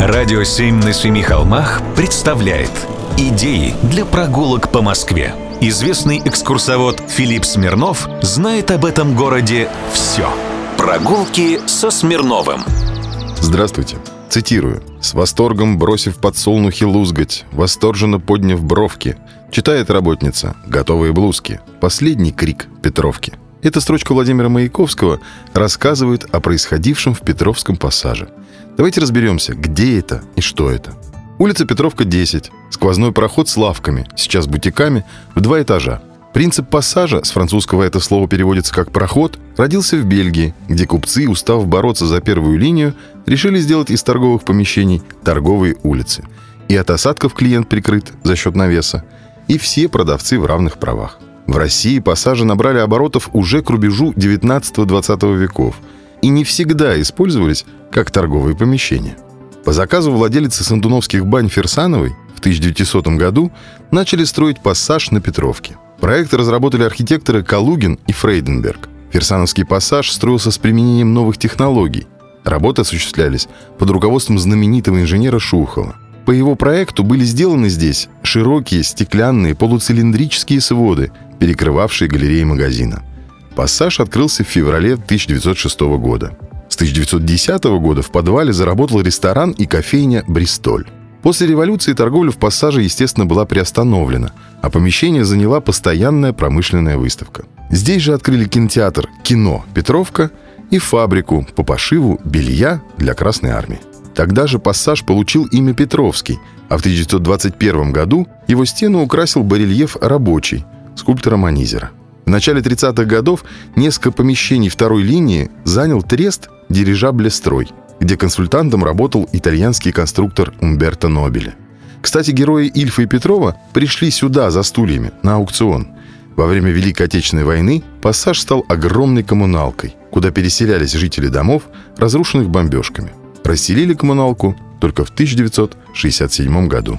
Радио «Семь на семи холмах» представляет Идеи для прогулок по Москве. Известный экскурсовод Филипп Смирнов знает об этом городе все. Прогулки со Смирновым. Здравствуйте. Цитирую. «С восторгом бросив подсолнухи лузгать, восторженно подняв бровки, читает работница, готовые блузки, последний крик Петровки». Эта строчка Владимира Маяковского рассказывает о происходившем в Петровском пассаже. Давайте разберемся, где это и что это. Улица Петровка, 10. Сквозной проход с лавками, сейчас бутиками, в два этажа. Принцип пассажа, с французского это слово переводится как «проход», родился в Бельгии, где купцы, устав бороться за первую линию, решили сделать из торговых помещений торговые улицы. И от осадков клиент прикрыт за счет навеса, и все продавцы в равных правах. В России пассажи набрали оборотов уже к рубежу 19-20 веков и не всегда использовались как торговые помещения. По заказу владелицы Сандуновских бань Ферсановой в 1900 году начали строить пассаж на Петровке. Проект разработали архитекторы Калугин и Фрейденберг. Ферсановский пассаж строился с применением новых технологий. Работы осуществлялись под руководством знаменитого инженера Шухова – по его проекту были сделаны здесь широкие стеклянные полуцилиндрические своды, перекрывавшие галереи магазина. Пассаж открылся в феврале 1906 года. С 1910 года в подвале заработал ресторан и кофейня «Бристоль». После революции торговля в пассаже, естественно, была приостановлена, а помещение заняла постоянная промышленная выставка. Здесь же открыли кинотеатр «Кино Петровка» и фабрику по пошиву белья для Красной Армии. Тогда же пассаж получил имя Петровский, а в 1921 году его стену украсил барельеф «Рабочий» скульптора Манизера. В начале 30-х годов несколько помещений второй линии занял трест дирижабля «Строй», где консультантом работал итальянский конструктор Умберто Нобеле. Кстати, герои Ильфа и Петрова пришли сюда за стульями, на аукцион. Во время Великой Отечественной войны пассаж стал огромной коммуналкой, куда переселялись жители домов, разрушенных бомбежками – Расселили коммуналку только в 1967 году.